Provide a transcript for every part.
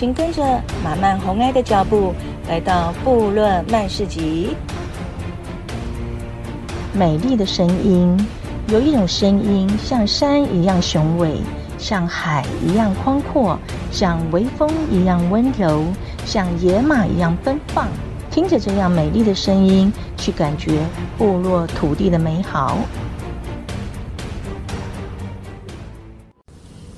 请跟着马漫红埃的脚步，来到部落曼市集。美丽的声音，有一种声音像山一样雄伟，像海一样宽阔，像微风一样温柔，像野马一样奔放。听着这样美丽的声音，去感觉部落土地的美好。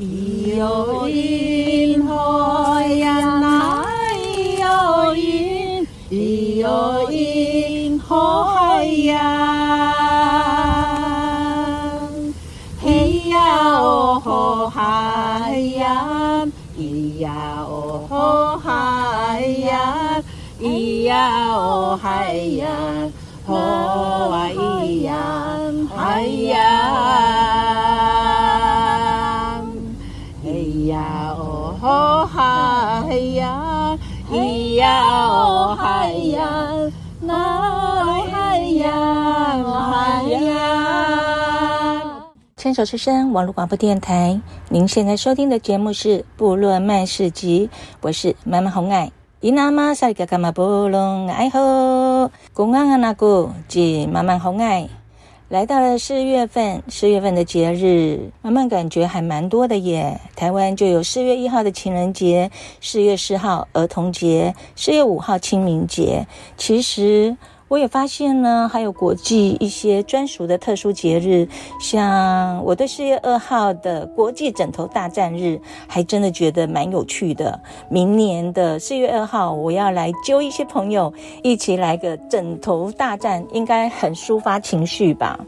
咿哟咿哈呀那咿哟咿，咿哟咿哈呀，咿呀哦吼呀，咿呀哦吼呀。咿呀哦嗨呀，牵手之声网络广播电台，您现在收听的节目是《部落漫市集》，我是马漫红爱。伊那玛萨里嘎嘎玛布隆爱吼，公安阿那古及马漫红爱，来到了四月份，四月份的节日，慢慢感觉还蛮多的耶。台湾就有四月一号的情人节，四月四号儿童节，四月五号清明节。其实。我也发现呢，还有国际一些专属的特殊节日，像我对四月二号的国际枕头大战日，还真的觉得蛮有趣的。明年的四月二号，我要来揪一些朋友一起来个枕头大战，应该很抒发情绪吧。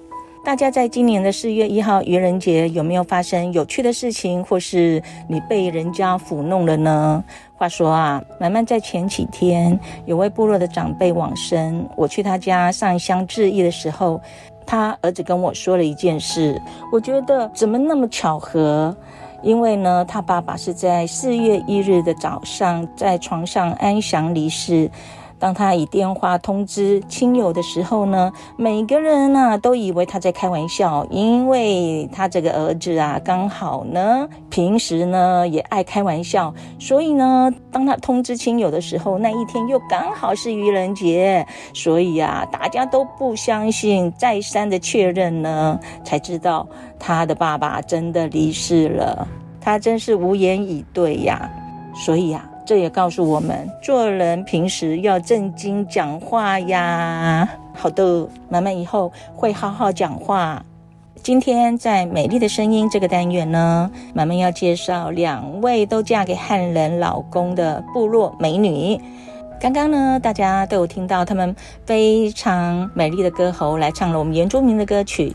大家在今年的四月一号愚人节有没有发生有趣的事情，或是你被人家抚弄了呢？话说啊，慢慢在前几天有位部落的长辈往生，我去他家上香致意的时候，他儿子跟我说了一件事，我觉得怎么那么巧合？因为呢，他爸爸是在四月一日的早上在床上安详离世。当他以电话通知亲友的时候呢，每个人呢、啊、都以为他在开玩笑，因为他这个儿子啊刚好呢平时呢也爱开玩笑，所以呢当他通知亲友的时候，那一天又刚好是愚人节，所以啊大家都不相信，再三的确认呢，才知道他的爸爸真的离世了，他真是无言以对呀，所以呀、这也告诉我们，做人平时要正经讲话呀。好的，妈妈以后会好好讲话。今天在《美丽的声音》这个单元呢，妈妈要介绍两位都嫁给汉人老公的部落美女。刚刚呢，大家都有听到他们非常美丽的歌喉来唱了我们原住民的歌曲。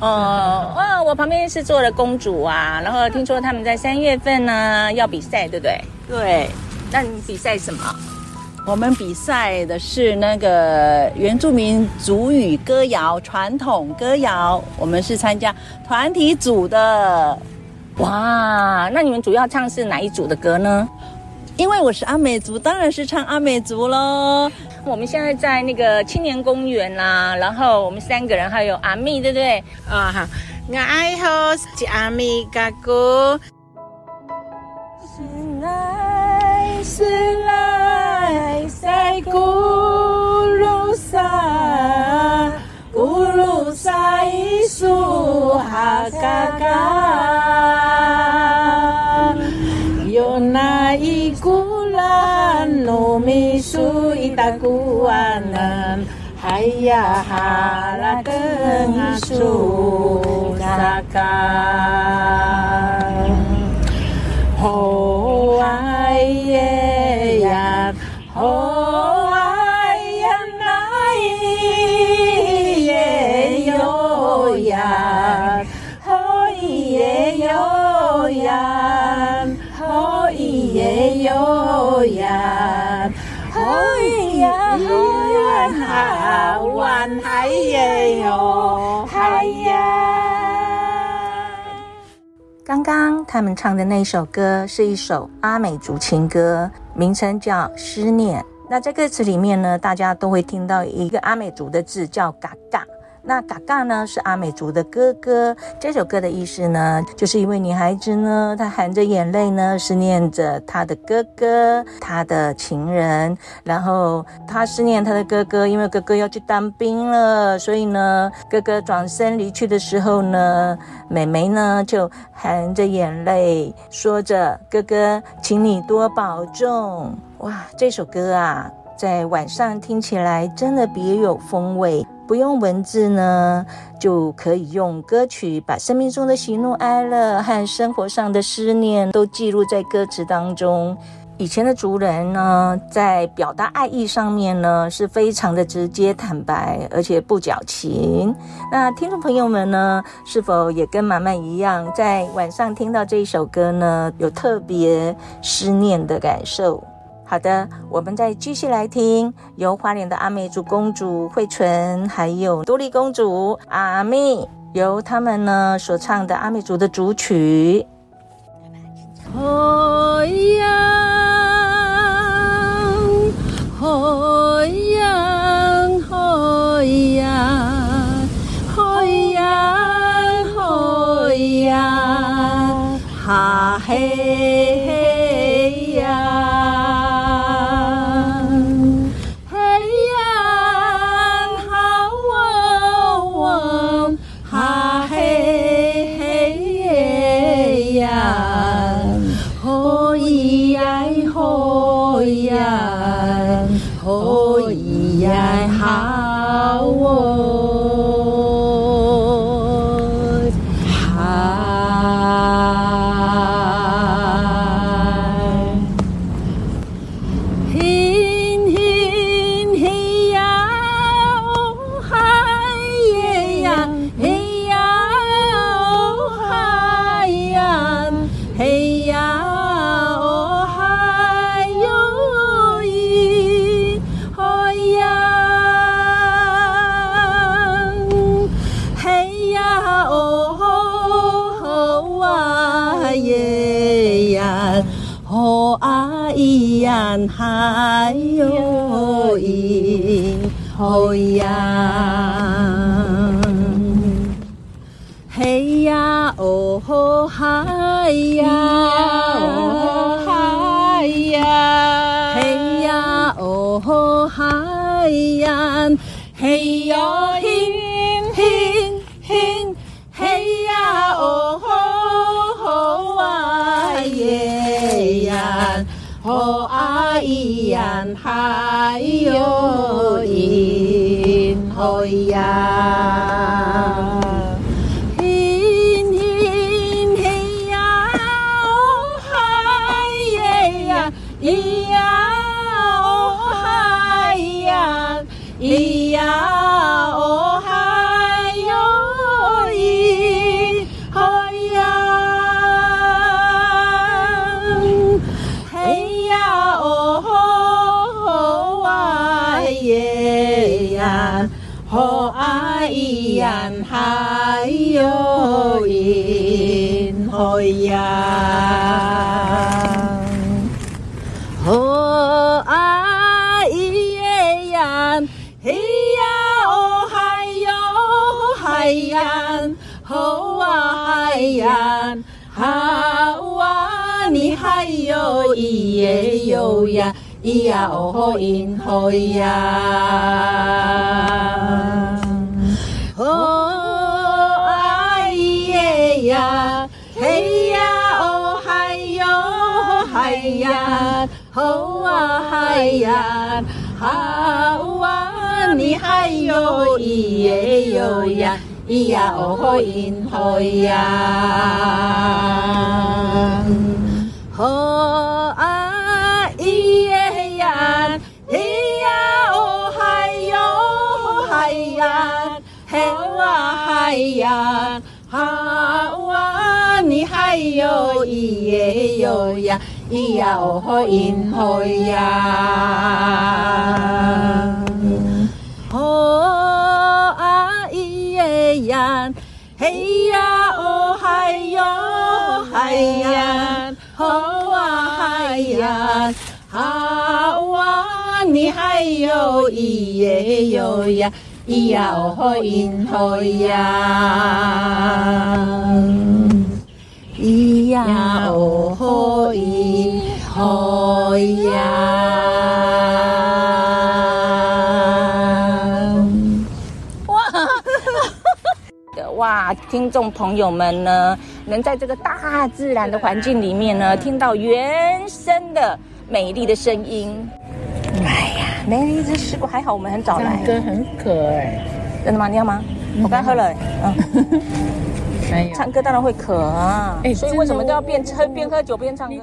哦，哇！我旁边是坐的公主啊，然后听说他们在三月份呢要比赛，对不对？对。那你比赛什么？我们比赛的是那个原住民族语歌谣，传统歌谣。我们是参加团体组的。哇！那你们主要唱是哪一组的歌呢？因为我是阿美族，当然是唱阿美族喽。我们现在在那个青年公园啦，然后我们三个人还有阿密，对不对？啊哈，我爱好是阿密嘎咕。是来是来赛咕噜沙，咕噜沙一苏哈嘎嘎。苏伊达古安南，海呀好晚安耶哟嗨呀。刚刚他们唱的那首歌是一首阿美族情歌，名称叫《思念》。那在歌词里面呢，大家都会听到一个阿美族的字叫“嘎嘎”。那嘎嘎呢是阿美族的哥哥。这首歌的意思呢，就是一位女孩子呢，她含着眼泪呢，思念着她的哥哥，她的情人。然后她思念她的哥哥，因为哥哥要去当兵了，所以呢，哥哥转身离去的时候呢，妹妹呢就含着眼泪说着：“哥哥，请你多保重。”哇，这首歌啊，在晚上听起来真的别有风味。不用文字呢，就可以用歌曲把生命中的喜怒哀乐和生活上的思念都记录在歌词当中。以前的族人呢，在表达爱意上面呢，是非常的直接坦白，而且不矫情。那听众朋友们呢，是否也跟马漫一样，在晚上听到这一首歌呢，有特别思念的感受？好的，我们再继续来听由花莲的阿美族公主惠纯，还有多莉公主阿咪，由他们呢所唱的阿美族的族曲。好呀，嗨哟咿，吼呀，嘿呀哦吼嗨呀，哦嗨呀，嘿呀哦吼嗨呀，嘿哟。咿呀嗨哟咿吼呀，咿咿嘿呀哦嗨耶呀，咿呀哦嗨呀，咿呀咿吼呀，吼啊咿呀，嘿呀哦嗨哟嗨呀，吼啊嗨呀，好啊你嗨哟咿耶哟呀。咿呀哦吼咿吼呀，呀，吼啊嗨呀，好啊你嗨哟咿耶哟呀，咿呀哦吼咿吼呀，吼。嗨呀，好啊，你好嗨哟咿耶哟呀，咿呀哦吼咿吼呀，哦啊咿耶呀，嘿呀哦嗨哟嗨呀，哦啊嗨呀，好啊你嗨哟咿耶哟呀。咿呀哦吼咿吼呀，咿呀哦吼咿吼呀。哇，哇！听众朋友们呢，能在这个大自然的环境里面呢，听到原生的美丽的声音。哎呀，没一只试过，还好我们很早来。歌很渴哎，真的吗？你要吗？我刚喝了。嗯，没有。唱歌当然会渴啊。哎，所以为什么都要边喝边喝酒边唱歌？